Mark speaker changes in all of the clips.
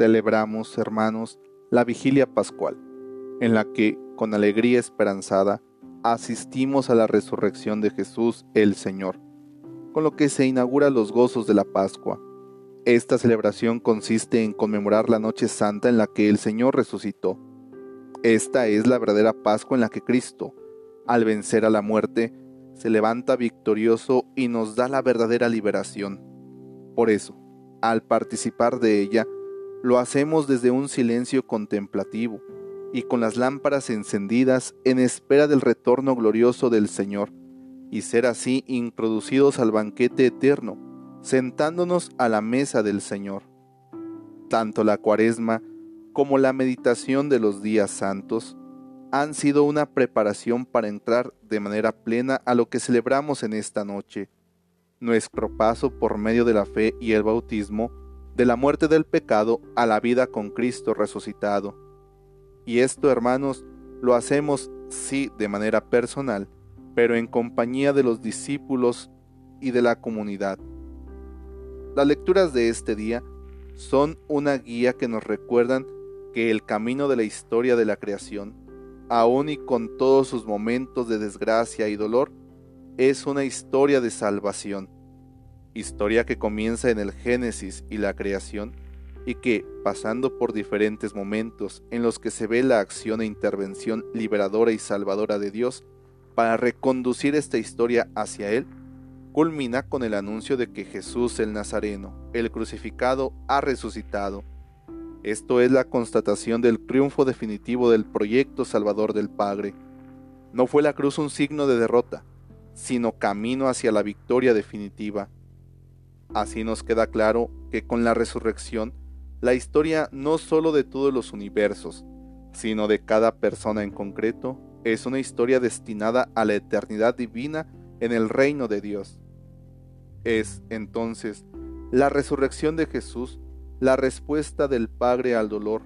Speaker 1: celebramos, hermanos, la vigilia pascual, en la que, con alegría esperanzada, asistimos a la resurrección de Jesús el Señor, con lo que se inaugura los gozos de la Pascua. Esta celebración consiste en conmemorar la noche santa en la que el Señor resucitó. Esta es la verdadera Pascua en la que Cristo, al vencer a la muerte, se levanta victorioso y nos da la verdadera liberación. Por eso, al participar de ella, lo hacemos desde un silencio contemplativo y con las lámparas encendidas en espera del retorno glorioso del Señor, y ser así introducidos al banquete eterno, sentándonos a la mesa del Señor. Tanto la cuaresma como la meditación de los días santos han sido una preparación para entrar de manera plena a lo que celebramos en esta noche, nuestro paso por medio de la fe y el bautismo, de la muerte del pecado a la vida con Cristo resucitado. Y esto, hermanos, lo hacemos sí de manera personal, pero en compañía de los discípulos y de la comunidad. Las lecturas de este día son una guía que nos recuerdan que el camino de la historia de la creación, aun y con todos sus momentos de desgracia y dolor, es una historia de salvación, historia que comienza en el Génesis y la creación, y que, pasando por diferentes momentos en los que se ve la acción e intervención liberadora y salvadora de Dios para reconducir esta historia hacia Él, culmina con el anuncio de que Jesús el Nazareno, el crucificado, ha resucitado. Esto es la constatación del triunfo definitivo del proyecto salvador del Padre. No fue la cruz un signo de derrota, sino camino hacia la victoria definitiva. Así nos queda claro que con la resurrección, la historia no sólo de todos los universos, sino de cada persona en concreto, es una historia destinada a la eternidad divina en el reino de Dios. Es, entonces, la resurrección de Jesús la respuesta del Padre al dolor,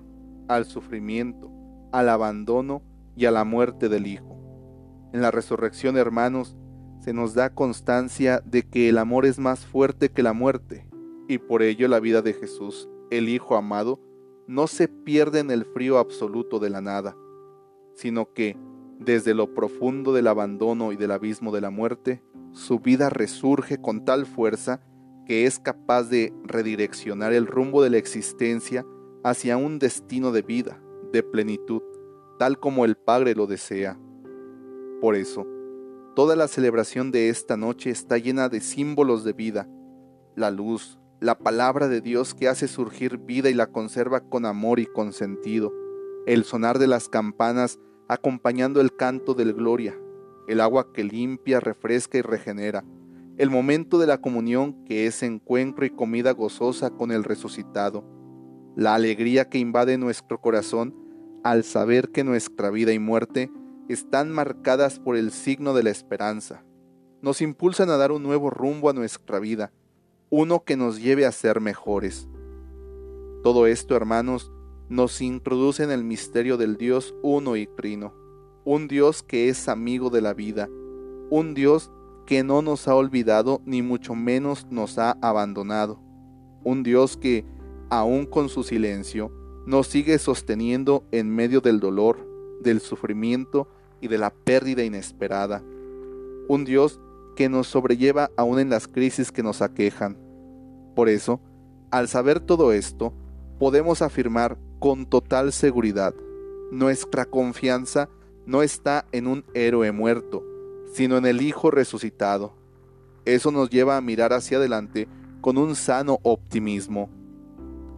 Speaker 1: al sufrimiento, al abandono y a la muerte del Hijo. En la resurrección, hermanos, se nos da constancia de que el amor es más fuerte que la muerte, y por ello la vida de Jesús, el Hijo amado, no se pierde en el frío absoluto de la nada, sino que, desde lo profundo del abandono y del abismo de la muerte, su vida resurge con tal fuerza que es capaz de redireccionar el rumbo de la existencia hacia un destino de vida, de plenitud, tal como el Padre lo desea. Por eso, Toda la celebración de esta noche está llena de símbolos de vida. La luz, la palabra de Dios que hace surgir vida y la conserva con amor y con sentido. El sonar de las campanas acompañando el canto del gloria. El agua que limpia, refresca y regenera. El momento de la comunión que es encuentro y comida gozosa con el resucitado. La alegría que invade nuestro corazón al saber que nuestra vida y muerte están marcadas por el signo de la esperanza. Nos impulsan a dar un nuevo rumbo a nuestra vida, uno que nos lleve a ser mejores. Todo esto, hermanos, nos introduce en el misterio del Dios uno y trino, un Dios que es amigo de la vida, un Dios que no nos ha olvidado ni mucho menos nos ha abandonado, un Dios que, aun con su silencio, nos sigue sosteniendo en medio del dolor, del sufrimiento y de la pérdida inesperada. Un Dios que nos sobrelleva aún en las crisis que nos aquejan. Por eso, al saber todo esto, podemos afirmar con total seguridad, nuestra confianza no está en un héroe muerto, sino en el Hijo resucitado. Eso nos lleva a mirar hacia adelante con un sano optimismo.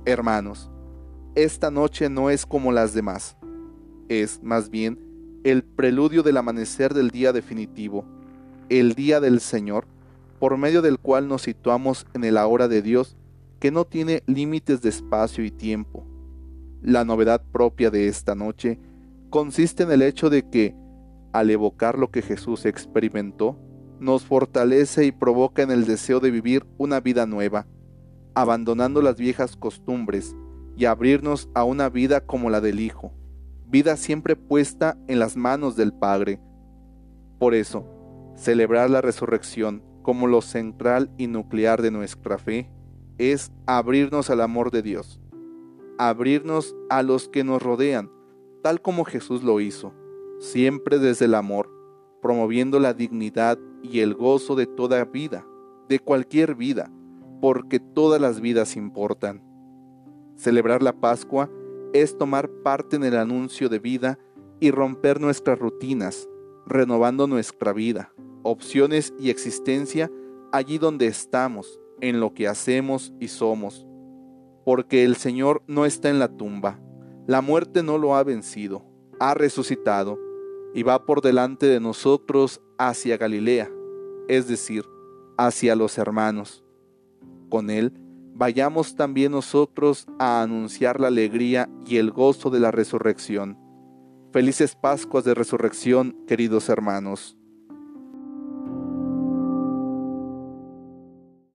Speaker 1: Hermanos, esta noche no es como las demás es, más bien, el preludio del amanecer del día definitivo, el día del Señor, por medio del cual nos situamos en el ahora de Dios, que no tiene límites de espacio y tiempo. La novedad propia de esta noche consiste en el hecho de que, al evocar lo que Jesús experimentó, nos fortalece y provoca en el deseo de vivir una vida nueva, abandonando las viejas costumbres y abrirnos a una vida como la del Hijo vida siempre puesta en las manos del Padre. Por eso, celebrar la resurrección como lo central y nuclear de nuestra fe es abrirnos al amor de Dios. abrirnos a los que nos rodean, tal como Jesús lo hizo, siempre desde el amor, promoviendo la dignidad y el gozo de toda vida, de cualquier vida, porque todas las vidas importan. Celebrar la Pascua es tomar parte en el anuncio de vida y romper nuestras rutinas, renovando nuestra vida, opciones y existencia allí donde estamos, en lo que hacemos y somos. Porque el Señor no está en la tumba, la muerte no lo ha vencido, ha resucitado y va por delante de nosotros hacia Galilea, es decir, hacia los hermanos. Con Él, vayamos también nosotros a anunciar la alegría y el gozo de la resurrección. Felices Pascuas de Resurrección, queridos hermanos.